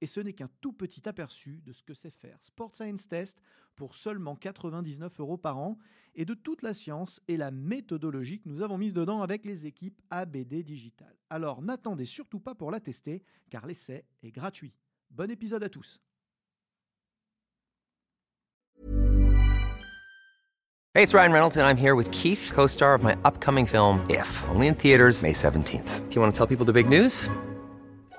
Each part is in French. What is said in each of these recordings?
Et ce n'est qu'un tout petit aperçu de ce que c'est faire Sport Science Test pour seulement 99 euros par an et de toute la science et la méthodologie que nous avons mise dedans avec les équipes ABD Digital. Alors n'attendez surtout pas pour la tester car l'essai est gratuit. Bon épisode à tous. Hey, it's Ryan Reynolds and I'm here with Keith, co-star of my upcoming film If, only in theaters May 17th. Do you want to tell people the big news?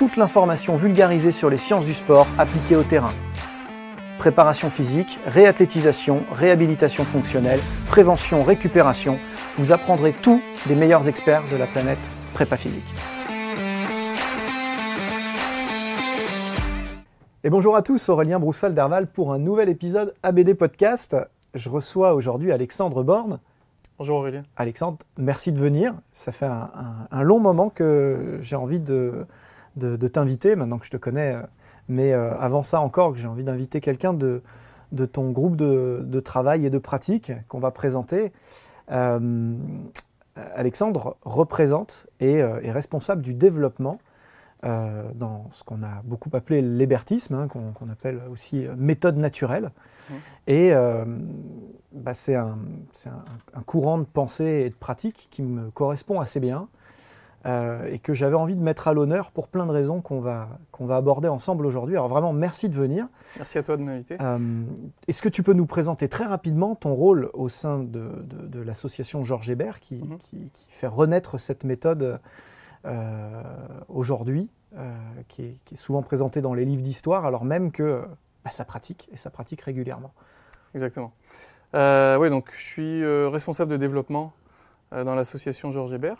Toute l'information vulgarisée sur les sciences du sport appliquées au terrain. Préparation physique, réathlétisation, réhabilitation fonctionnelle, prévention, récupération. Vous apprendrez tout des meilleurs experts de la planète prépa physique. Et bonjour à tous, Aurélien Broussal d'Herval pour un nouvel épisode ABD Podcast. Je reçois aujourd'hui Alexandre Borne. Bonjour Aurélien. Alexandre, merci de venir. Ça fait un, un- un long moment que j'ai envie de, de, de t'inviter, maintenant que je te connais. euh, Mais euh, avant ça encore, que j'ai envie d'inviter quelqu'un de, de ton groupe de, de travail et de pratique qu'on va présenter. Euh, Alexandre représente et euh, est responsable du développement dans ce qu'on a beaucoup appelé l'hébertisme, hein, qu'on appelle aussi méthode naturelle. Mmh. Et bah, c'est un, c'est un- un courant de pensée et de pratique qui me correspond assez bien euh, et que j'avais envie de mettre à l'honneur pour plein de raisons qu'on va, qu'on va aborder ensemble aujourd'hui. Alors vraiment, merci de venir. Merci à toi de m'inviter. Euh, Est-ce que tu peux nous présenter très rapidement ton rôle au sein de, de- de l'association Georges Hébert qui, Mhm. qui- qui fait renaître cette méthode euh, aujourd'hui, qui, est, qui est souvent présentée dans les livres d'histoire, alors même que bah, ça pratique et ça pratique régulièrement. Exactement. Oui, donc je suis responsable de développement dans l'association Georges Hébert.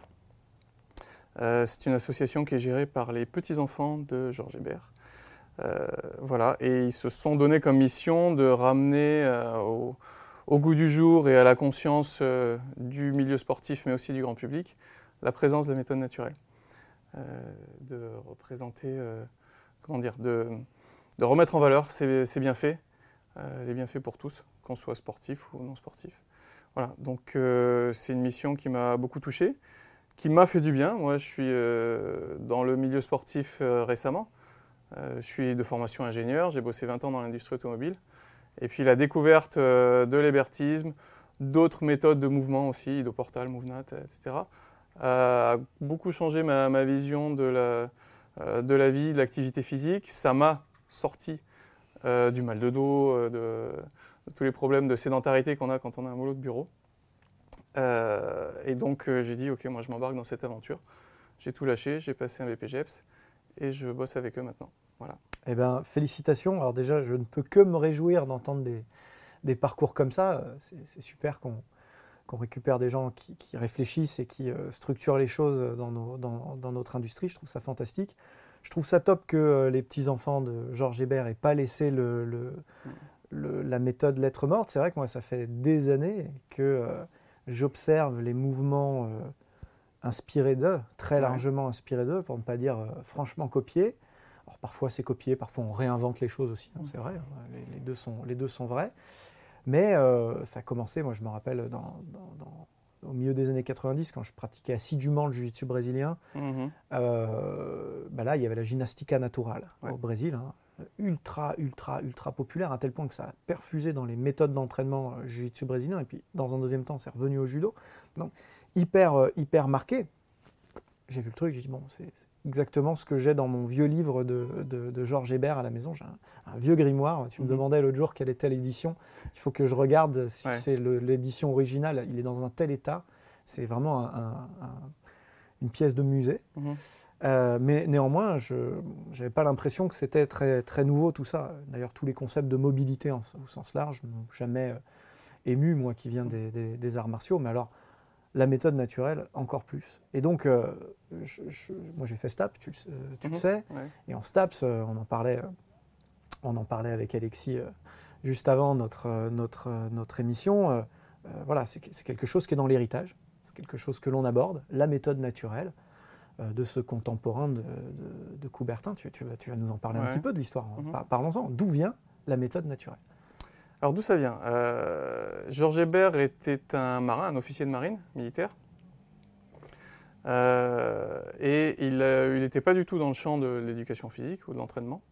Euh, c'est une association qui est gérée par les petits-enfants de Georges Hébert. Euh, voilà, et ils se sont donné comme mission de ramener euh, au, goût du jour et à la conscience du milieu sportif, mais aussi du grand public, la présence de la méthode naturelle. De représenter, comment dire, de, de remettre en valeur ces, ces bienfaits, les bienfaits pour tous, qu'on soit sportif ou non sportif. Voilà, donc c'est une mission qui m'a beaucoup touché, qui m'a fait du bien. Moi, je suis euh, dans le milieu sportif euh, récemment. Euh, je suis de formation ingénieur, j'ai bossé 20 ans dans l'industrie automobile. Et puis la découverte de l'hébertisme, d'autres méthodes de mouvement aussi, Idoportal, Movenat, etc., a beaucoup changé ma, vision de la, de la vie, de l'activité physique. Ça m'a sorti du mal de dos, de, de tous les problèmes de sédentarité qu'on a quand on a un boulot de bureau. Euh, et donc euh, j'ai dit, ok, moi je m'embarque dans cette aventure. J'ai tout lâché, j'ai passé un BPGEPS et je bosse avec eux maintenant. Voilà. Eh bien, félicitations. Alors déjà, je ne peux que me réjouir d'entendre des, des parcours comme ça. Euh, C'est super qu'on qu'on récupère des gens qui, réfléchissent et qui structurent les choses dans, dans- dans notre industrie. Je trouve ça fantastique. Je trouve ça top que les petits-enfants de Georges Hébert n'aient pas laissé le, la méthode lettre morte. C'est vrai que moi, ça fait des années que j'observe les mouvements euh, inspirés d'eux, très Ouais. largement inspirés d'eux, pour ne pas dire euh, franchement copiés. Alors parfois c'est copié, parfois on réinvente les choses aussi, hein, c'est vrai, hein, les, les deux sont, les deux sont vrais. Mais euh, ça a commencé, moi je me rappelle, dans, dans- dans- au milieu des années 90, quand je pratiquais assidûment le jiu-jitsu brésilien, Mhm. bah là il y avait la gymnastica naturale Ouais. au Brésil, hein, ultra, ultra, ultra populaire, à tel point que ça a perfusé dans les méthodes d'entraînement euh, jiu-jitsu brésilien, et puis dans un deuxième temps c'est revenu au judo. Donc hyper, euh, hyper marqué. J'ai vu le truc, j'ai dit bon, c'est- exactement ce que j'ai dans mon vieux livre de, de, Georges Hébert à la maison. J'ai un, vieux grimoire. Tu me mhm. demandais l'autre jour quelle était l'édition. Il faut que je regarde si c'est l'édition originale. Il est dans un tel état. C'est vraiment une pièce de musée. Mhm. Euh, mais néanmoins, je n'avais pas l'impression que c'était très, très nouveau tout ça. D'ailleurs, tous les concepts de mobilité au sens large n'ont jamais euh, ému, moi qui viens des, des, arts martiaux. Mais alors, la méthode naturelle, encore plus. Et donc, euh, moi j'ai fait STAPS, tu, tu le mhm. sais. Et en STAPS, on en parlait, on en parlait avec Alexis juste avant notre, notre, notre émission. voilà, c'est quelque chose qui est dans l'héritage. C'est quelque chose que l'on aborde, la méthode naturelle. Euh, de ce contemporain de, Coubertin. Tu, vas, nous en parler un petit peu de l'histoire. Mhm. Parlons-en. D'où vient la méthode naturelle Alors d'où ça vient? Euh, Georges Hébert était un marin, un officier de marine militaire. Euh, et il n'était pas du tout dans le champ de l'éducation physique ou de l'entraînement,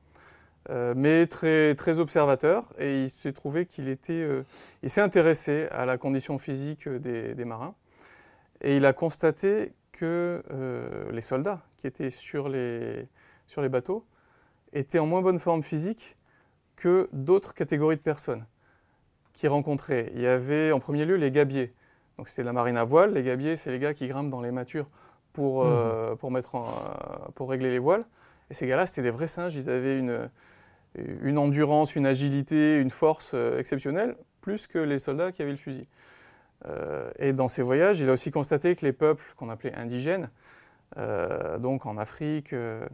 mais très, très observateur. Et il s'est trouvé qu'il était, il s'est intéressé à la condition physique des, des marins. Et il a constaté que euh, les soldats qui étaient sur les, sur les bateaux étaient en moins bonne forme physique que d'autres catégories de personnes qui rencontraient. Il y avait en premier lieu les gabiers. Donc c'était la marine à voile. Les gabiers, c'est les gars qui grimpent dans les matures pour, euh, mhm. pour, mettre pour régler les voiles. Et ces gars-là, c'était des vrais singes. Ils avaient une, une endurance, une agilité, une force euh, exceptionnelle, plus que les soldats qui avaient le fusil. Euh, et dans ses voyages, il a aussi constaté que les peuples qu'on appelait indigènes, euh, donc en Afrique, euh,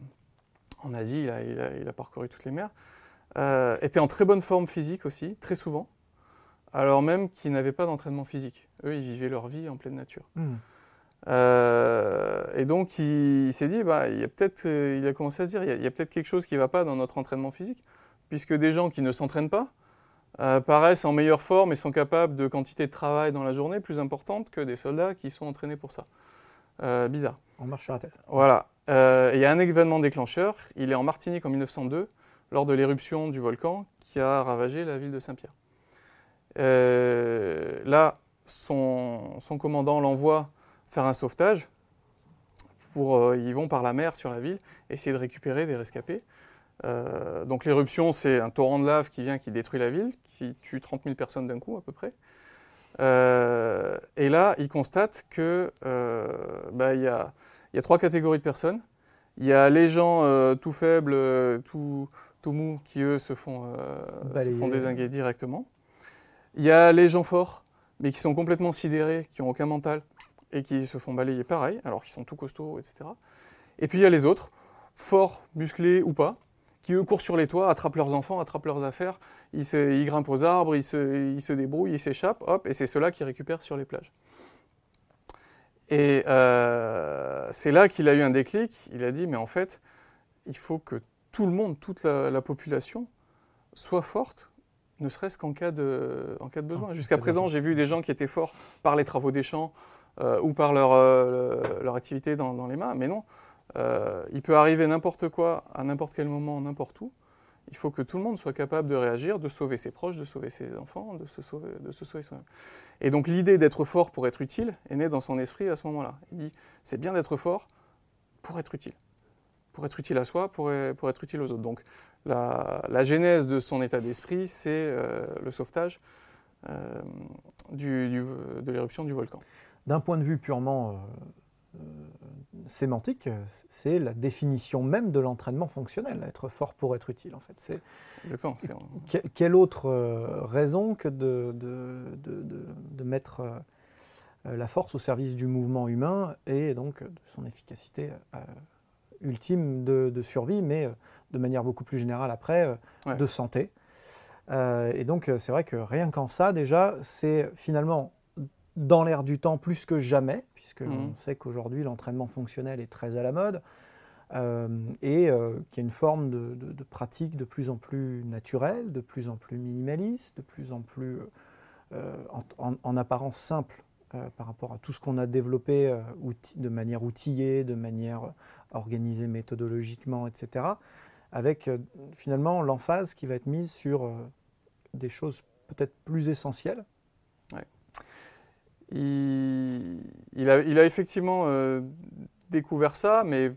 en Asie, il a, parcouru toutes les mers, étaient en très bonne forme physique aussi, très souvent, alors même qu'ils n'avaient pas d'entraînement physique. Eux, ils vivaient leur vie en pleine nature. Hmm. et donc, il, s'est dit, bah, il, a peut-être, il a commencé à se dire, il y a peut-être quelque chose qui ne va pas dans notre entraînement physique, puisque des gens qui ne s'entraînent pas, paraissent en meilleure forme et sont capables de quantité de travail dans la journée plus importante que des soldats qui sont entraînés pour ça. Euh, bizarre. On marche sur la tête. Voilà. Euh, il y a un événement déclencheur. Il est en Martinique en 1902, lors de l'éruption du volcan qui a ravagé la ville de Saint-Pierre. là, son, son commandant l'envoie faire un sauvetage. Pour, ils vont par la mer sur la ville, essayer de récupérer des rescapés. Euh, donc l'éruption, c'est un torrent de lave qui vient, qui détruit la ville, qui tue 30 000 personnes d'un coup à peu près. Euh, et là, il constate qu'il euh, bah, y, a, y, a, trois catégories de personnes. Il y a les gens tout faibles, tout, tout, mous, qui eux se font, se font désinguer directement. Il y a les gens forts, mais qui sont complètement sidérés, qui n'ont aucun mental, et qui se font balayer pareil, alors qu'ils sont tout costauds, etc. Et puis il y a les autres, forts, musclés ou pas, qui eux courent sur les toits, attrapent leurs enfants, attrapent leurs affaires, ils, se, grimpent aux arbres, ils se, ils se débrouillent, ils s'échappent, hop, et c'est ceux-là qui récupèrent sur les plages. Et euh, c'est là qu'il a eu un déclic, il a dit, mais en fait, il faut que tout le monde, toute la, population, soit forte, ne serait-ce qu'en cas, de, en cas de besoin. Jusqu'à présent, j'ai vu des gens qui étaient forts par les travaux des champs euh, ou par leur, euh, leur activité dans, dans les mains, mais non, euh, il peut arriver n'importe quoi, à n'importe quel moment, n'importe où. Il faut que tout le monde soit capable de réagir, de sauver ses proches, de sauver ses enfants, de se sauver, de se sauver soi-même. Et donc l'idée d'être fort pour être utile est née dans son esprit à ce moment-là. Il dit, c'est bien d'être fort pour être utile. Pour être utile à soi, pour, pour être utile aux autres. Donc la, genèse de son état d'esprit, c'est euh, le sauvetage euh, de l'éruption du volcan. D'un point de vue purement sémantique, c'est la définition même de l'entraînement fonctionnel, être fort pour être utile en fait. C'est Exactement. quelle autre euh, raison que de, de, mettre euh, la force au service du mouvement humain et donc de son efficacité euh, ultime de, survie, mais de manière beaucoup plus générale après, de santé. et donc c'est vrai que rien qu'en ça déjà, c'est finalement dans l'air du temps plus que jamais, puisque on sait qu'aujourd'hui l'entraînement fonctionnel est très à la mode, euh, et euh, qu'il y a une forme de, pratique de plus en plus naturelle, de plus en plus minimaliste, de plus en plus euh, en, apparence simple par rapport à tout ce qu'on a développé de manière outillée, de manière organisée méthodologiquement, etc., avec finalement l'emphase qui va être mise sur des choses peut-être plus essentielles il, a, effectivement euh, découvert ça, mais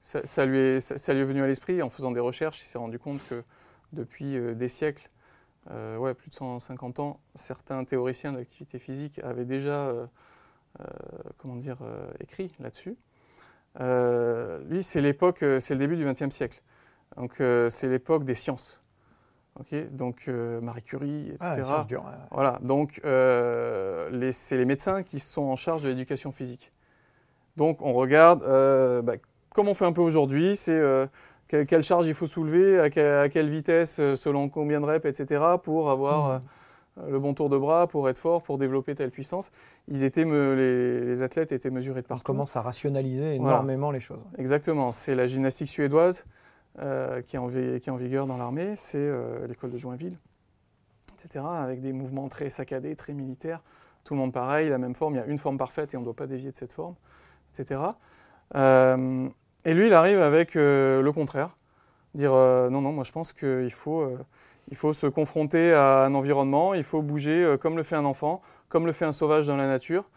ça, lui est, venu à l'esprit en faisant des recherches. Il s'est rendu compte que depuis des siècles, ouais, plus de 150 ans, certains théoriciens de l'activité physique avaient déjà comment dire, écrit là-dessus. lui, c'est l'époque, c'est le début du XXe siècle. Donc, c'est l'époque des sciences donc euh, Marie Curie, etc. Ah, Voilà, donc euh, c'est les médecins qui sont en charge de l'éducation physique. Donc on regarde, euh, bah, comme on fait un peu aujourd'hui, c'est quelle, charge il faut soulever, à, quelle vitesse, selon combien de reps, etc. pour avoir mmh. le bon tour de bras, pour être fort, pour développer telle puissance. Ils étaient les, athlètes étaient mesurés de partout. On commence à rationaliser énormément les choses. Exactement, c'est la gymnastique suédoise euh, qui, est en, vigueur dans l'armée, c'est euh, l'école de Joinville, etc., avec des mouvements très saccadés, très militaires. Tout le monde pareil, la même forme, il y a une forme parfaite et on ne doit pas dévier de cette forme, etc. Euh, et lui, il arrive avec le contraire, dire non, non, moi je pense qu'il faut, il faut se confronter à un environnement, il faut bouger comme le fait un enfant, comme le fait un sauvage dans la nature.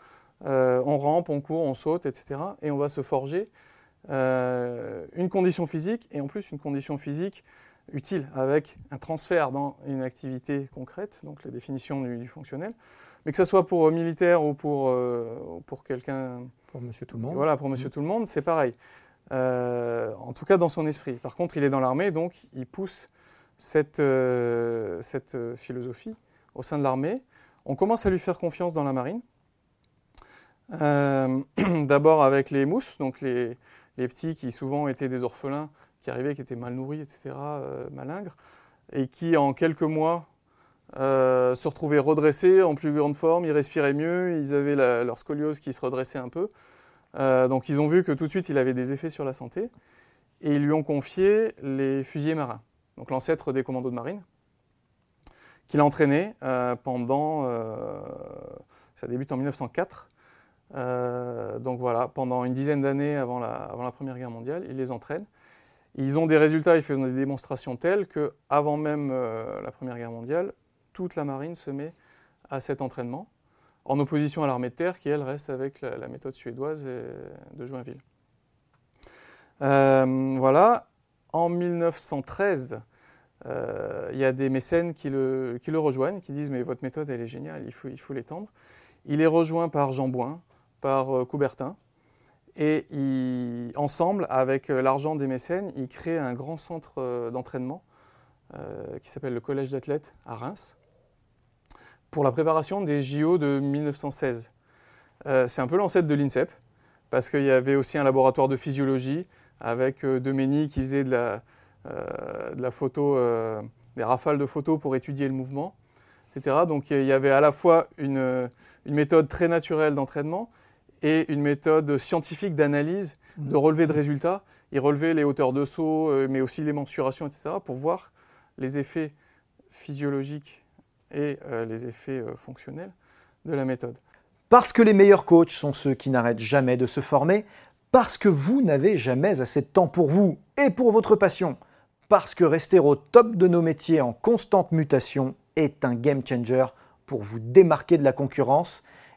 on rampe, on court, on saute, etc. Et on va se forger euh, une condition physique et en plus une condition physique utile avec un transfert dans une activité concrète, donc la définition du, fonctionnel. Mais que ce soit pour militaire ou pour, euh, pour quelqu'un. Pour monsieur tout le monde. Voilà, pour monsieur mmh. tout le monde, c'est pareil. Euh, en tout cas dans son esprit. Par contre, il est dans l'armée, donc il pousse cette, cette philosophie au sein de l'armée. On commence à lui faire confiance dans la marine. D'abord avec les mousses, donc les, les petits qui souvent étaient des orphelins, qui arrivaient, qui étaient mal nourris, etc., euh, malingres, et qui en quelques mois euh, se retrouvaient redressés, en plus grande forme, ils respiraient mieux, ils avaient leur scoliose qui se redressait un peu. Euh, donc ils ont vu que tout de suite il avait des effets sur la santé, et ils lui ont confié les fusiliers marins, donc l'ancêtre des commandos de marine, qu'il a entraîné pendant, ça débute en 1904, euh, donc voilà, pendant une dizaine d'années avant la, avant Première Guerre mondiale, ils les entraînent. Ils ont des résultats, ils font des démonstrations telles qu'avant même euh, la Première Guerre mondiale, toute la marine se met à cet entraînement, en opposition à l'armée de terre qui, elle, reste avec la, méthode suédoise de Joinville. Euh, voilà, en 1913, il y a des mécènes qui le, rejoignent, qui disent mais votre méthode elle est géniale, il faut, il faut l'étendre. Il est rejoint par Jean Bouin, par euh, Coubertin. Et ensemble, avec euh, l'argent des mécènes, ils créent un grand centre euh, d'entraînement qui s'appelle le Collège d'athlètes à Reims pour la préparation des JO de 1916. c'est un peu l'ancêtre de l'INSEP, parce qu'il y avait aussi un laboratoire de physiologie avec Demény qui faisait de la, de la photo, des rafales de photos pour étudier le mouvement, etc. Donc il y avait à la fois une, une méthode très naturelle d'entraînement et une méthode scientifique d'analyse, de mmh. relevé de résultats. Il relevait les hauteurs de saut, euh, mais aussi les mensurations, etc., pour voir les effets physiologiques et euh, les effets euh, fonctionnels de la méthode. Parce que les meilleurs coachs sont ceux qui n'arrêtent jamais de se former, parce que vous n'avez jamais assez de temps pour vous et pour votre passion, parce que rester au top de nos métiers en constante mutation est un game changer pour vous démarquer de la concurrence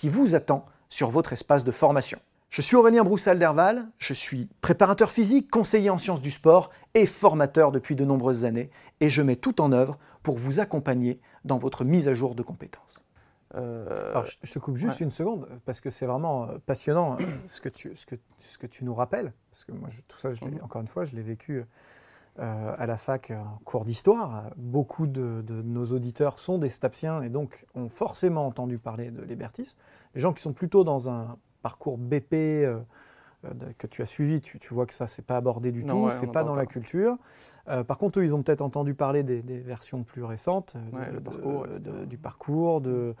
qui vous attend sur votre espace de formation. Je suis Aurélien Broussal-Derval, je suis préparateur physique, conseiller en sciences du sport et formateur depuis de nombreuses années, et je mets tout en œuvre pour vous accompagner dans votre mise à jour de compétences. Euh, Alors, je, te coupe juste une seconde, parce que c'est vraiment euh, passionnant hein, ce, que tu, ce, que, ce que tu nous rappelles, parce que moi, tout ça, je mhm. encore une fois, je l'ai vécu à la fac en cours d'histoire. Beaucoup de, nos auditeurs sont des stapsiens et donc ont forcément entendu parler de l'hébertisme. Les gens qui sont plutôt dans un parcours BP que tu as suivi, tu, vois que ça, c'est pas abordé du tout, c'est pas dans la culture. par contre, eux, ils ont peut-être entendu parler des, versions plus récentes du parcours, de,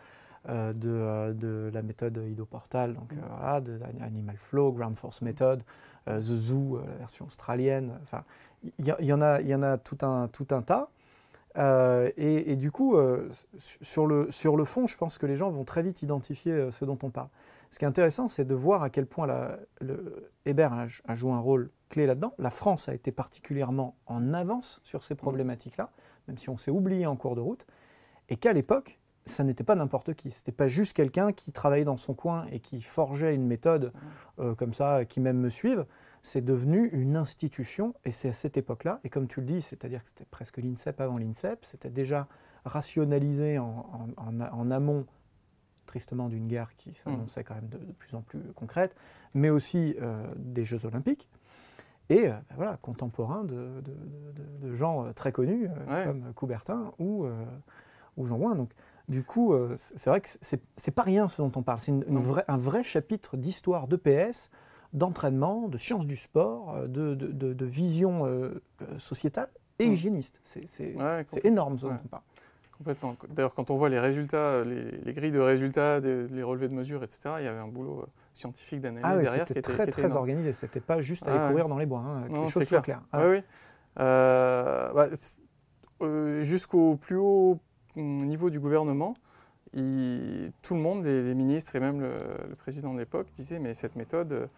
euh, euh, de, la méthode idoportal, donc euh, voilà, de Animal Flow, Ground Force Method, The Zoo, la version australienne. Enfin, il y, en a, il y en a tout un, tout un tas. Et, du coup, sur, le, sur le fond, je pense que les gens vont très vite identifier ce dont on parle. Ce qui est intéressant, c'est de voir à quel point la, le, Hébert a, joué un rôle clé là-dedans. La France a été particulièrement en avance sur ces problématiques-là, même si on s'est oublié en cours de route, et qu'à l'époque, ça n'était pas n'importe qui. C'était pas juste quelqu'un qui travaillait dans son coin et qui forgeait une méthode euh, comme ça, qui même me suivent. C'est devenu une institution et c'est à cette époque-là. Et comme tu le dis, c'est-à-dire que c'était presque l'INSEP avant l'INSEP, c'était déjà rationalisé en, amont, tristement, d'une guerre qui s'annonçait quand même de, plus en plus concrète, mais aussi euh, des Jeux Olympiques. Et euh, ben voilà, contemporain de, gens très connus comme Coubertin ou, ou Jean Ouin. Donc, du coup, euh, c'est vrai que c'est pas rien ce dont on parle. C'est un vrai chapitre d'histoire de PS, d'entraînement, de sciences du sport, euh, de, vision euh, sociétale et mm. hygiéniste. C'est énorme ce dont on parle. Complètement. D'ailleurs, quand on voit les résultats, les, grilles de résultats, les relevés de mesures, etc., il y avait un boulot scientifique d'analyse ah derrière qui était très, très organisé. C'était pas juste aller courir dans les bois. Hein, les choses soient claires. Ah oui, bah, Jusqu'au plus haut au niveau du gouvernement, tout le monde, les, ministres et même le, président de l'époque, disaient mais cette méthode,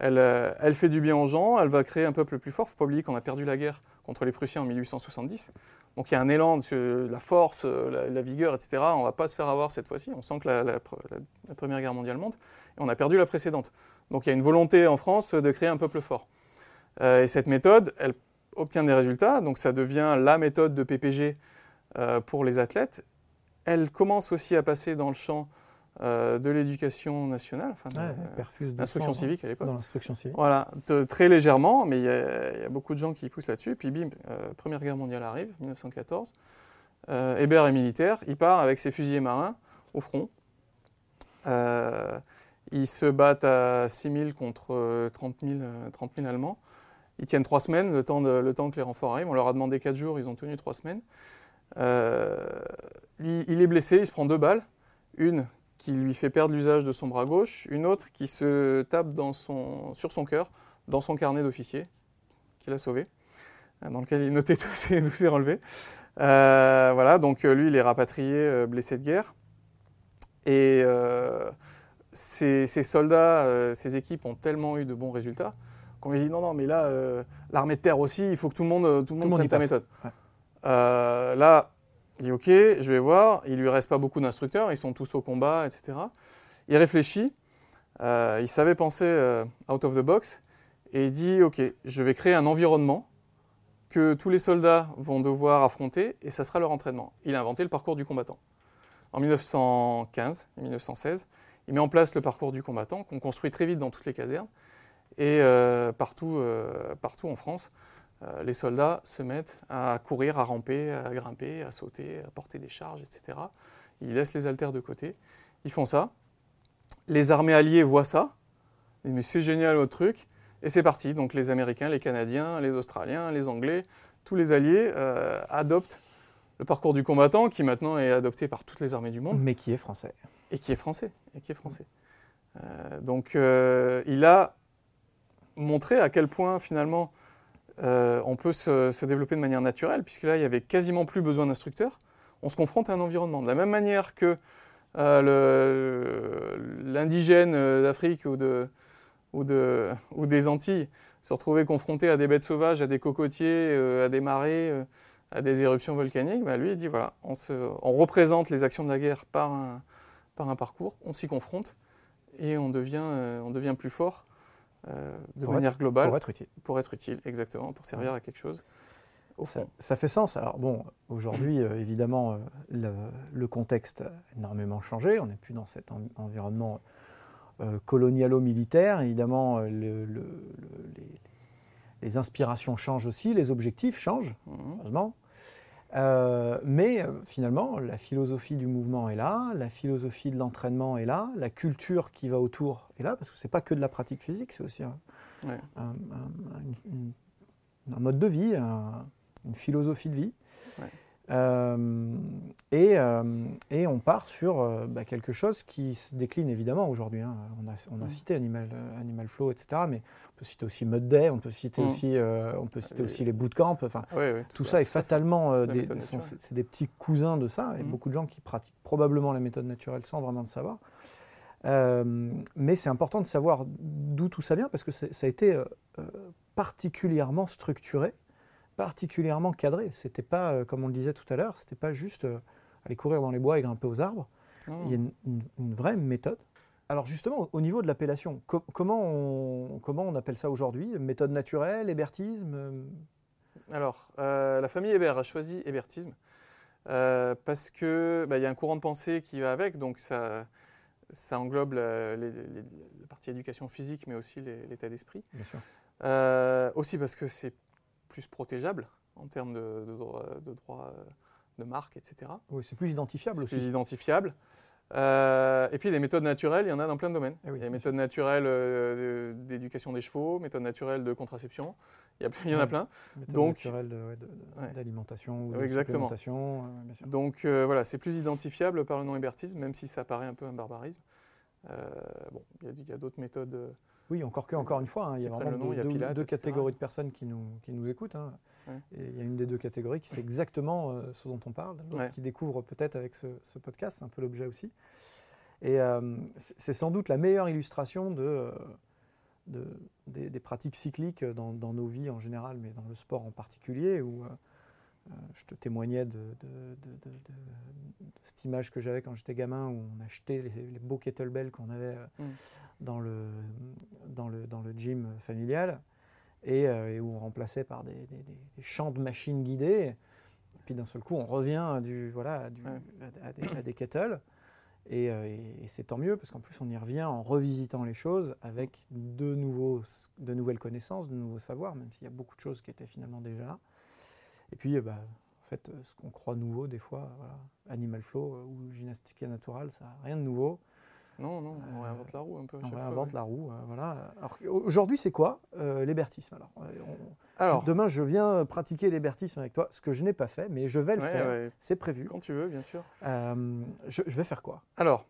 elle, elle, fait du bien aux gens, elle va créer un peuple plus fort. Il ne faut pas oublier qu'on a perdu la guerre contre les Prussiens en 1870. Donc il y a un élan de la force, la, vigueur, etc. On ne va pas se faire avoir cette fois-ci. On sent que la, Première Guerre mondiale monte et on a perdu la précédente. Donc il y a une volonté en France de créer un peuple fort. Euh, et cette méthode, elle obtient des résultats. Donc ça devient la méthode de PPG euh, pour les athlètes. Elle commence aussi à passer dans le champ euh, de l'éducation nationale, enfin de l'instruction civique à l'époque. Dans l'instruction civique. Voilà, très légèrement, mais il y, a beaucoup de gens qui poussent là-dessus. Puis bim, euh, Première Guerre mondiale arrive, 1914. Hébert est militaire, il part avec ses fusiliers marins au front. ils se battent à 6 000 contre 30 000, 30 000 Allemands. Ils tiennent trois semaines, le temps, le temps que les renforts arrivent. On leur a demandé quatre jours, ils ont tenu trois semaines. Euh, il, est blessé, il se prend deux balles. Une qui lui fait perdre l'usage de son bras gauche, une autre qui se tape sur son cœur, dans son carnet d'officier, qu'il a sauvé, euh, dans lequel il notait tous ses, relevés. Euh, voilà, donc lui, il est rapatrié, blessé de guerre. Et ces, soldats, ces équipes ont tellement eu de bons résultats qu'on lui dit non, non, mais là, l'armée de terre aussi, il faut que tout le monde, tout le monde, prenne ta méthode. Euh, là, il dit OK, je vais voir. Il lui reste pas beaucoup d'instructeurs, ils sont tous au combat, etc. Il réfléchit. Euh, il savait penser euh, out of the box et il dit OK, je vais créer un environnement que tous les soldats vont devoir affronter et ça sera leur entraînement. Il a inventé le parcours du combattant. En 1915 et 1916, il met en place le parcours du combattant qu'on construit très vite dans toutes les casernes et partout, partout en France. Euh, les soldats se mettent à courir, à ramper, à grimper, à sauter, à porter des charges, etc. Ils laissent les haltères de côté. Ils font ça. Les armées alliées voient ça. Ils disent, mais c'est génial votre truc. Et c'est parti. Donc les Américains, les Canadiens, les Australiens, les Anglais, tous les alliés euh, adoptent le parcours du combattant qui maintenant est adopté par toutes les armées du monde. Mais qui est français. Et qui est français. Et qui est français. Euh, donc il a montré à quel point finalement euh, on peut se, développer de manière naturelle, puisque là, il n'y avait quasiment plus besoin d'instructeurs. On se confronte à un environnement. De la même manière que euh, l'indigène euh, d'Afrique ou, des Antilles se retrouvait confronté à des bêtes sauvages, à des cocotiers, à des marées, à des éruptions volcaniques, bah, lui, il dit voilà, on, représente les actions de la guerre par un, parcours, on s'y confronte et on devient plus fort euh, de manière globale. Pour être utile. Pour être utile, exactement, pour servir à quelque chose. Au fond. Ça, fait sens. Alors bon, aujourd'hui, euh, évidemment, euh, le, contexte a énormément changé. On n'est plus dans cet environnement colonialo-militaire. Évidemment, les, les inspirations changent aussi, les objectifs changent, Mhm. heureusement. Euh, mais euh, finalement, la philosophie du mouvement est là, la philosophie de l'entraînement est là, la culture qui va autour est là, parce que c'est pas que de la pratique physique, c'est aussi un, Ouais. un- un- une- une- un mode de vie, un- une philosophie de vie. Ouais. Euh, et, euh, et on part sur euh, bah, quelque chose qui se décline évidemment aujourd'hui. hein. On, a, on a Mm. cité Animal, Animal Flow, etc. Mais on peut citer aussi Mud Day, on peut citer Mm. aussi, on peut citer aussi les bootcamps. Enfin, tout ça est fatalement des, sont- c'est des petits cousins de ça, et Mhm. beaucoup de gens qui pratiquent probablement la méthode naturelle sans vraiment le savoir. Mais c'est important de savoir d'où tout ça vient parce que ça a été particulièrement structuré, particulièrement cadré. C'était pas, euh, comme on le disait tout à l'heure, c'était pas juste euh, aller courir dans les bois et grimper aux arbres. Non, Il y a une, une- une vraie méthode. Alors justement, au niveau de l'appellation, co- comment, on, comment on appelle ça aujourd'hui? Méthode naturelle, hébertisme euh, Alors, la famille Hébert a choisi hébertisme parce que bah, il y a un courant de pensée qui va avec, donc ça, ça englobe la, les- les- la partie éducation physique, mais aussi l'état d'esprit. Bien sûr. Aussi parce que c'est plus protégeable en termes de, de droit de, droit, euh, de marque, etc. Oui, c'est plus identifiable aussi. plus identifiable. Euh, et puis les méthodes naturelles, il y en a dans plein de domaines. Eh oui, il y a bien méthodes naturelles euh, d'éducation des chevaux, méthodes naturelles de contraception. Il y, a- il y en a plein. Méthode Donc- naturelle de- ouais, de- de- Ouais. d'alimentation ou exactement. supplémentation, euh, bien sûr. Donc voilà, c'est plus identifiable par le nom hébertisme, même si ça paraît un peu un barbarisme. Bon, il y a- il y a, d'autres méthodes. Oui, encore que, encore une fois, hein, il y a vraiment nom, deux, a Pilates, catégories de personnes qui nous, qui nous écoutent. hein. Ouais. Et il y a une des deux catégories qui sait exactement euh, ce dont on parle, Ouais. qui découvre peut-être avec ce, ce podcast, c'est un peu l'objet aussi. Et euh, c'est sans doute la meilleure illustration de, euh, de- des, des pratiques cycliques dans, dans nos vies en général, mais dans le sport en particulier, où je te témoignais de, de- de- de- de- de cette image que j'avais quand j'étais gamin, où on achetait les, les beaux kettlebells qu'on avait euh, Mm. dans, le, dans, le, dans le gym familial, et, euh, et où on remplaçait par des, des- champs de machines guidées. Et puis d'un seul coup, on revient à, du, voilà, à, du- Ouais. à- à des, à des kettles. Et, euh, et- et c'est tant mieux parce qu'en plus on y revient en revisitant les choses avec de, nouveaux, de nouvelles connaissances, de nouveaux savoirs, même s'il y a beaucoup de choses qui étaient finalement déjà là. Et puis, euh, bah, en fait, euh, ce qu'on croit nouveau, des fois, voilà, Animal Flow euh, ou Gymnastique naturelle, ça n'a rien de nouveau. Non, non, on réinvente la roue un peu. à On fois, réinvente ouais. la roue. voilà. Alors, aujourd'hui, c'est quoi l'hébertisme Alors, on- Alors, demain, je viens pratiquer l'hébertisme avec toi, ce que je n'ai pas fait, mais je vais le ouais, faire. ouais, C'est prévu. quand tu veux, bien sûr. Je, je vais faire quoi? Alors,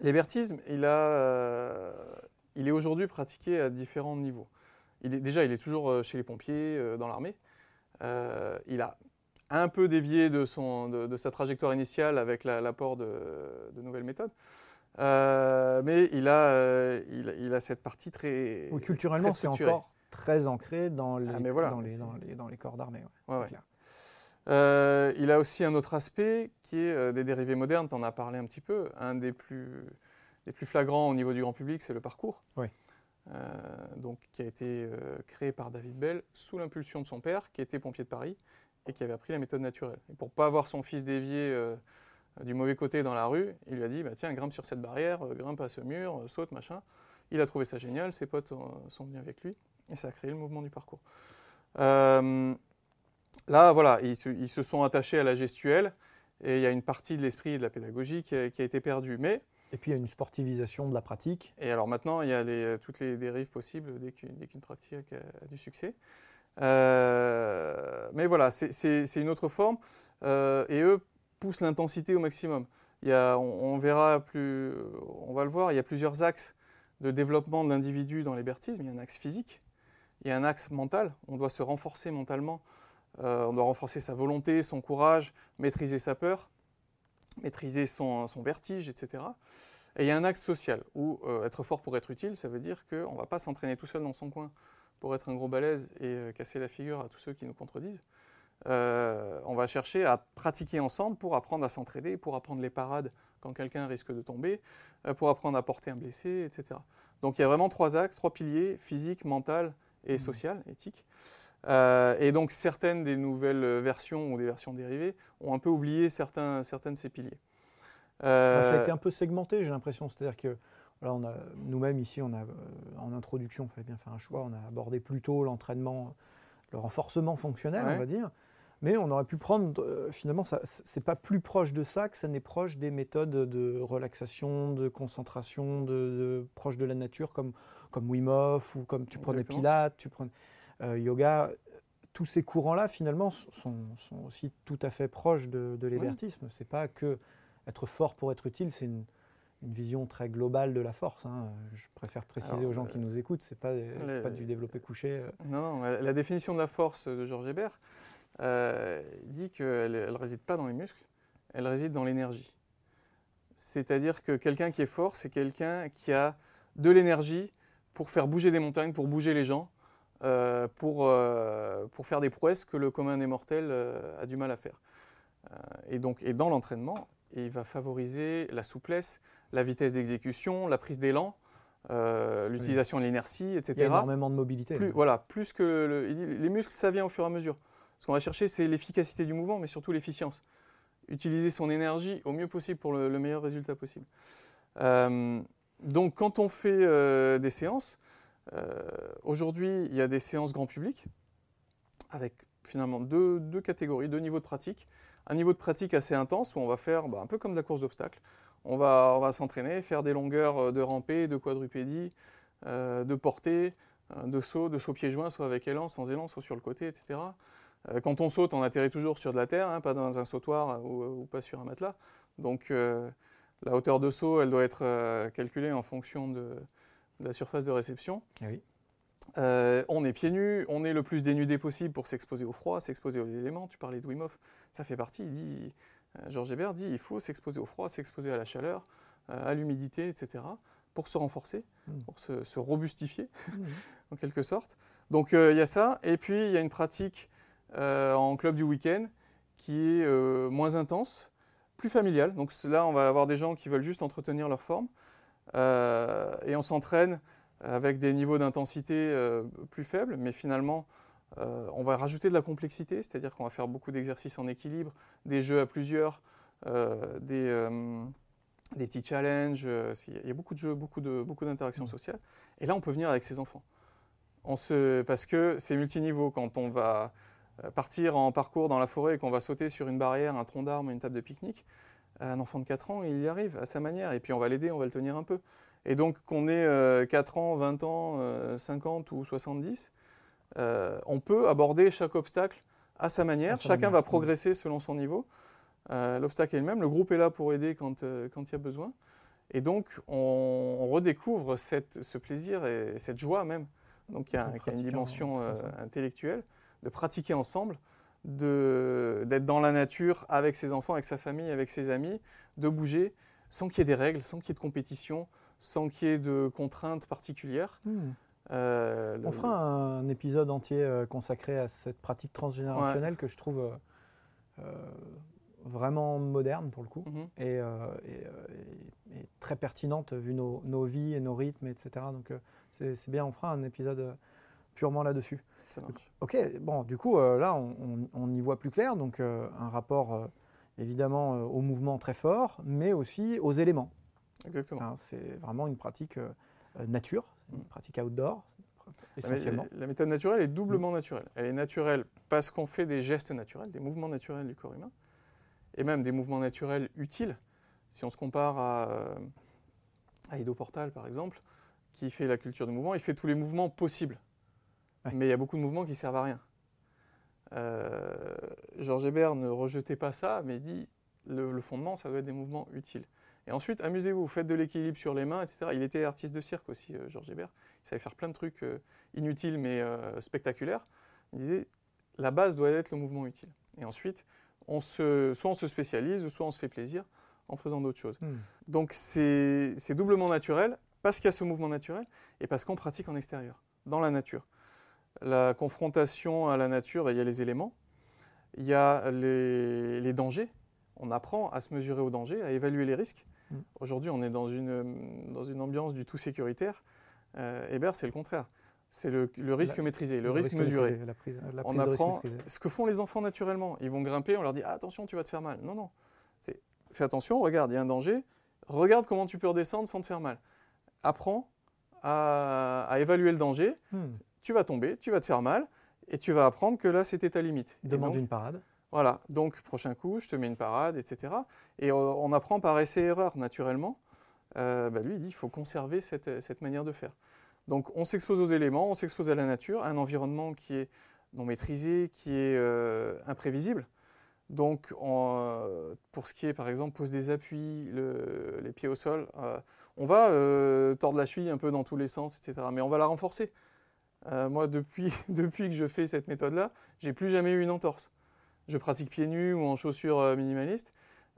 l'hébertisme, il, a, euh, il est aujourd'hui pratiqué à différents niveaux. Il est, déjà, il est toujours chez les pompiers, euh, dans l'armée. Euh, il a un peu dévié de, son, de, de sa trajectoire initiale avec la- l'apport de, de nouvelles méthodes. Euh, mais il a, euh, il, a- il a cette partie très. Culturellement, c'est encore très ancré dans les, mais voilà, dans les, c'est- dans les, dans les corps d'armée. ouais, Ouais, c'est ouais. clair. Euh, il a aussi un autre aspect qui est des dérivés modernes, tu en as parlé un petit peu. Un des plus, des plus flagrants au niveau du grand public, c'est le parcours. Oui. Euh, donc, qui a été euh, créé par David Bell sous l'impulsion de son père, qui était pompier de Paris et qui avait appris la méthode naturelle. Et pour pas voir son fils dévier euh, du mauvais côté dans la rue, il lui a dit bah, Tiens, grimpe sur cette barrière, grimpe à ce mur, saute, machin. Il a trouvé ça génial, ses potes sont venus avec lui et ça a créé le mouvement du parcours. Là, voilà, ils se, ils se sont attachés à la gestuelle et il y a une partie de l'esprit et de la pédagogie qui a, qui a été perdue. Mais, Et puis, il y a une sportivisation de la pratique. et alors maintenant, il y a toutes les dérives possibles dès qu'une pratique a, du succès. Euh, mais voilà, c'est- une autre forme euh, et eux poussent l'intensité au maximum. On verra plus, on va le voir, il y a plusieurs axes de développement de l'individu dans l'hébertisme. Il y a un axe physique, il y a un axe mental. On doit se renforcer mentalement. Euh, on doit renforcer sa volonté, son courage, maîtriser sa peur, maîtriser son, son vertige, etc. Et il y a un axe social où euh, être fort pour être utile, ça veut dire qu'on ne va pas s'entraîner tout seul dans son coin pour être un gros balèze et euh, casser la figure à tous ceux qui nous contredisent. Euh, on va chercher à pratiquer ensemble pour apprendre à s'entraider, pour apprendre les parades quand quelqu'un risque de tomber, pour apprendre à porter un blessé, etc. Donc il y a vraiment trois axes, trois piliers, physique, mental et social, éthique. Euh, et donc certaines des nouvelles versions ou des versions dérivées ont un peu oublié certains, certains de ces piliers. Enfin, ça a Euh, été un peu segmenté, j'ai l'impression. C'est-à-dire que voilà, on nous-mêmes ici, on a, euh, en introduction, il fallait bien faire un choix, on a abordé plutôt l'entraînement, le renforcement fonctionnel, Ouais. on va dire. Mais on aurait pu prendre, euh, finalement, c'est pas plus proche de ça que ça n'est proche des méthodes de relaxation, de concentration, de, de- proche de la nature, comme, comme Wim Hof ou comme tu prenais Exactement. Pilates, tu prenais euh, yoga. Tous ces courants-là, finalement, sont, sont aussi tout à fait proches de, de l'hébertisme. C'est pas que être fort pour être utile, c'est une, une vision très globale de la force. hein. Je préfère préciser Alors, aux gens euh, qui nous écoutent, c'est pas, les- pas du développé couché. euh. Non, la définition de la force de Georges Hébert euh, dit qu'elle ne réside pas dans les muscles, elle réside dans l'énergie. C'est-à-dire que quelqu'un qui est fort, c'est quelqu'un qui a de l'énergie pour faire bouger des montagnes, pour bouger les gens, euh, pour, euh, pour faire des prouesses que le commun des mortels euh, a du mal à faire. Et donc, et dans l'entraînement, il va favoriser la souplesse, la vitesse d'exécution, la prise d'élan, l'utilisation de l'énergie, etc. Il y a énormément de mobilité. Plus, voilà, plus que le- les muscles, ça vient au fur et à mesure. Ce qu'on va chercher, c'est l'efficacité du mouvement, mais surtout l'efficience. Utiliser son énergie au mieux possible pour le, le meilleur résultat possible. Donc, quand on fait des séances, aujourd'hui, il y a des séances grand public avec finalement deux, catégories, deux niveaux de pratique. Un niveau de pratique assez intense où on va faire bah, un peu comme de la course d'obstacles. On va, s'entraîner, faire des longueurs euh, de rampée, de quadrupédie, euh, de portée, euh, de saut, de saut pieds joints, soit avec élan, sans élan, soit sur le côté, etc. Euh, quand on saute, on atterrit toujours sur de la terre, hein, pas dans un sautoir ou, pas sur un matelas. Donc euh, la hauteur de saut, elle doit être euh, calculée en fonction de, de la surface de réception. Eh oui. Euh, on est pieds nus, on est le plus dénudé possible pour s'exposer au froid, s'exposer aux éléments. Tu parlais de Wim Hof, ça fait partie. Il dit, euh, Georges Hébert dit il faut s'exposer au froid, s'exposer à la chaleur, euh, à l'humidité, etc. pour se renforcer, Mm. pour se, se robustifier Mhm. en quelque sorte. Donc il y a ça. Et puis il y a une pratique en club du week-end qui est moins intense, plus familiale. Donc là, on va avoir des gens qui veulent juste entretenir leur forme. Euh, et on s'entraîne avec des niveaux d'intensité euh, plus faibles, mais finalement, euh, on va rajouter de la complexité, c'est-à-dire qu'on va faire beaucoup d'exercices en équilibre, des jeux à plusieurs, des, des petits challenges. Il y a beaucoup de jeux, beaucoup de beaucoup d'interactions sociales. Et là, on peut venir avec ses enfants. On se, parce que c'est multiniveau. Quand on va partir en parcours dans la forêt et qu'on va sauter sur une barrière, un tronc d'arbre, une table de pique-nique, un enfant de 4 ans, il y arrive à sa manière. Et puis on va l'aider, on va le tenir un peu. Et donc qu'on ait euh, 4 ans, 20 ans, euh, 50 ou 70, euh, on peut aborder chaque obstacle à sa manière. À sa Chacun manière, va progresser selon son niveau. Euh, L'obstacle est le même. Le groupe est là pour aider quand, euh, quand il y a besoin. Et donc, on, on redécouvre cette- ce plaisir et cette joie même. Donc, il y a, il y a une dimension euh, intellectuelle, de pratiquer ensemble, d'être dans la nature avec ses enfants, avec sa famille, avec ses amis, de bouger sans qu'il y ait des règles, sans qu'il y ait de compétition, sans qu'il y ait de contraintes particulières. Mhm. Euh, On le- fera un épisode entier euh, consacré à cette pratique transgénérationnelle que je trouve euh, vraiment moderne pour le coup Mhm. et, euh, et, et- et très pertinente vu nos, nos vies et nos rythmes, etc. Donc c'est bien, on fera un épisode purement là-dessus. Ça marche. Ok, bon, du coup, euh, là, on, on- on y voit plus clair. Donc, euh, un rapport euh, évidemment au mouvement très fort, mais aussi aux éléments. Exactement. Hein, c'est vraiment une pratique nature, une Mm. pratique outdoor, essentiellement. La, méthode naturelle est doublement naturelle. Elle est naturelle parce qu'on fait des gestes naturels, des mouvements naturels du corps humain, et même des mouvements naturels utiles. Si on se compare à, à Ido Portal, par exemple, qui fait la culture du mouvement, il fait tous les mouvements possibles. Ouais. Mais il y a beaucoup de mouvements qui servent à rien. Euh, Georges Hébert ne rejetait pas ça, mais il dit le, le fondement, ça doit être des mouvements utiles. Et ensuite, amusez-vous, faites de l'équilibre sur les mains, etc. Il était artiste de cirque aussi, euh, Georges Hébert. Il savait faire plein de trucs euh, inutiles mais spectaculaires. Il disait la base doit être le mouvement utile. Et ensuite, on se, soit on se spécialise, soit on se fait plaisir en faisant d'autres choses. Hmm. Donc c'est doublement naturel parce qu'il y a ce mouvement naturel et parce qu'on pratique en extérieur, dans la nature. La confrontation à la nature, il y a les éléments, il y a les, les dangers. On apprend à se mesurer aux dangers, à évaluer les risques. Mm. Aujourd'hui, on est dans une, dans une ambiance du tout sécuritaire. Euh, Hébert, c'est le contraire. C'est le, le risque La- maîtrisé, le, risque, mesuré. maîtrisé, La prise, la On prise apprend ce que font les enfants naturellement. Ils vont grimper, on leur dit Ah, attention, tu vas te faire mal. Non, non. Fais attention, regarde, il y a un danger. Regarde comment tu peux redescendre sans te faire mal. apprends à, à évaluer le danger. Hmm. Tu vas tomber, tu vas te faire mal, et tu vas apprendre que là, c'était ta limite. Demande donc, une parade. Voilà, donc prochain coup, je te mets une parade, etc. Et euh, on apprend par essai-erreur, naturellement. Euh, bah, lui, il dit qu'il faut conserver cette, cette manière de faire. Donc on s'expose aux éléments, on s'expose à la nature, à un environnement qui est non maîtrisé, qui est euh, imprévisible. Donc on, euh, pour ce qui est, par exemple, pose des appuis, le- les pieds au sol, euh, on va euh, tordre la cheville un peu dans tous les sens, etc. Mais on va la renforcer. Euh, moi, depuis, depuis que je fais cette méthode-là, j'ai plus jamais eu une entorse. Je pratique pieds nus ou en chaussures euh, minimalistes.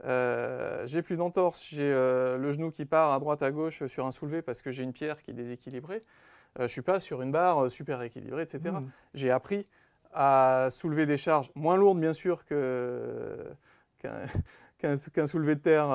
Euh, j'ai plus d'entorse, j'ai euh, le genou qui part à droite à gauche sur un soulevé parce que j'ai une pierre qui est déséquilibrée. Je suis pas sur une barre super équilibrée, etc. Hmm. J'ai appris à soulever des charges moins lourdes, bien sûr, que, qu'un, soulevé de terre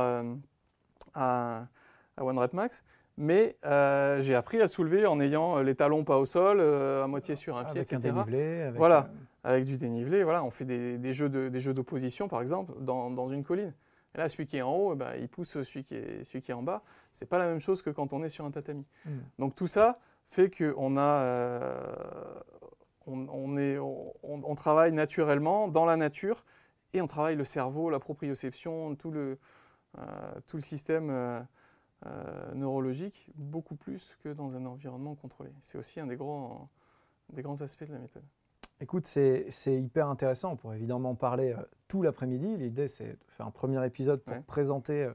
à, à One Rep Max. Mais euh, j'ai appris à le soulever en ayant les talons pas au sol, euh, à moitié sur un pied, Avec un etc. dénivelé. Avec, Voilà. euh, Avec du dénivelé, voilà, on fait des, des jeux, de, des jeux d'opposition, par exemple, dans, dans une colline. Et là, celui qui est en haut, eh ben, il pousse celui qui est, celui qui est en bas. C'est pas la même chose que quand on est sur un tatami. hmm. Donc tout ça fait qu'on a, euh, on, on est, on, on travaille naturellement dans la nature et on travaille le cerveau, la proprioception, tout le, euh, tout le système euh, neurologique beaucoup plus que dans un environnement contrôlé. C'est aussi un des grands, des grands aspects de la méthode. Écoute, c'est hyper intéressant. On pourrait évidemment en parler euh, tout l'après-midi. L'idée, c'est de faire un premier épisode pour Ouais. présenter euh,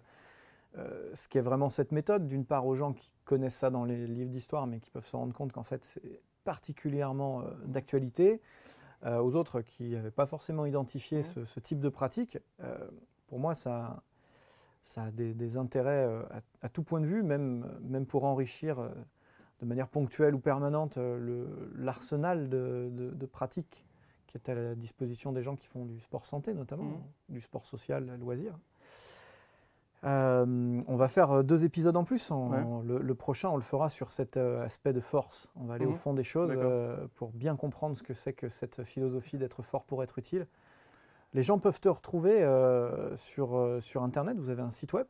euh, ce qu'est vraiment cette méthode. D'une part, aux gens qui connaissent ça dans les livres d'histoire, mais qui peuvent se rendre compte qu'en fait, c'est particulièrement d'actualité. Aux autres qui n'avaient pas forcément identifié ce, ce type de pratique, pour moi, ça, ça a des, des intérêts euh, à, à tout point de vue, même, même pour enrichir euh, de manière ponctuelle ou permanente euh, l'arsenal de, de- de pratiques qui est à la disposition des gens qui font du sport santé notamment, Mhm. du sport social, loisir. Euh, on va faire deux épisodes en plus. Ouais. le, le prochain, on le fera sur cet euh, aspect de force. On va aller au Mhm. fond des choses euh, pour bien comprendre ce que c'est que cette philosophie d'être fort pour être utile. Les gens peuvent te retrouver euh, sur, euh, sur Internet. Vous avez un site web?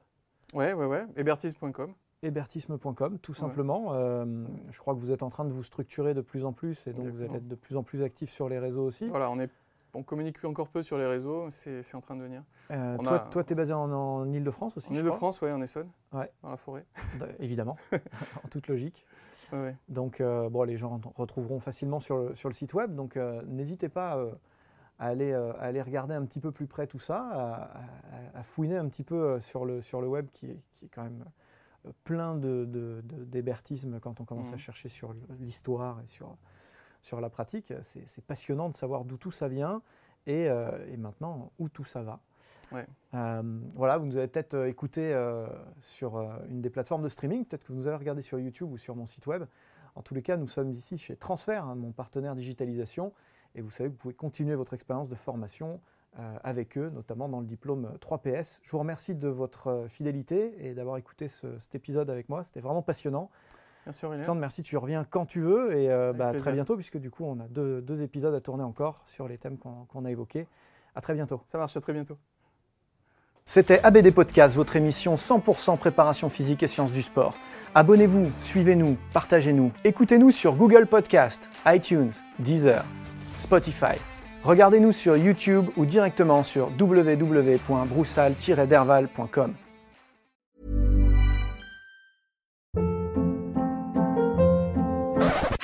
Ouais, ouais, ouais. Hébertisme.com. hébertisme.com, tout Ouais. simplement. Euh, je crois que vous êtes en train de vous structurer de plus en plus et donc vous allez être de plus en plus actif sur les réseaux aussi. Voilà, on, est, on communique encore peu sur les réseaux, c'est en train de venir. Euh, On toi, a- tu es basé en, en Ile-de-France aussi En Ile-de-France, ouais, en Essonne, Ouais. dans la forêt. D- Évidemment, en toute logique. Ouais. Donc, euh, bon, les gens retrouveront facilement sur le, sur le site web. Donc, n'hésitez pas à, aller, euh, à aller regarder un petit peu plus près tout ça, à, fouiner un petit peu euh, sur le, sur le web qui est, qui est quand même euh, plein de, de- de- d'hébertisme quand on commence à Mhm. chercher sur l'histoire et sur, sur la pratique. C'est, passionnant de savoir d'où tout ça vient et, euh, et maintenant où tout ça va. Ouais. Euh, voilà, vous nous avez peut-être écouté euh, sur une des plateformes de streaming, peut-être que vous nous avez regardé sur YouTube ou sur mon site web. En tous les cas, nous sommes ici chez Transfert, hein, mon partenaire digitalisation, et vous savez que vous pouvez continuer votre expérience de formation euh, avec eux, notamment dans le diplôme 3PS. Je vous remercie de votre euh, fidélité et d'avoir écouté ce- cet épisode avec moi. C'était vraiment passionnant. Merci Aurélien. Alexandre, merci, tu reviens quand tu veux et euh, bah, très bientôt, puisque du coup, on a deux, deux épisodes à tourner encore sur les thèmes qu'on qu'on a évoqués. À très bientôt. Ça marche, à très bientôt. C'était ABD Podcast, votre émission 100% préparation physique et sciences du sport. Abonnez-vous, suivez-nous, partagez-nous. Écoutez-nous sur Google Podcast, iTunes, Deezer, Spotify. Regardez-nous sur YouTube ou directement sur www.broussal-derval.com.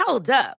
Hold up.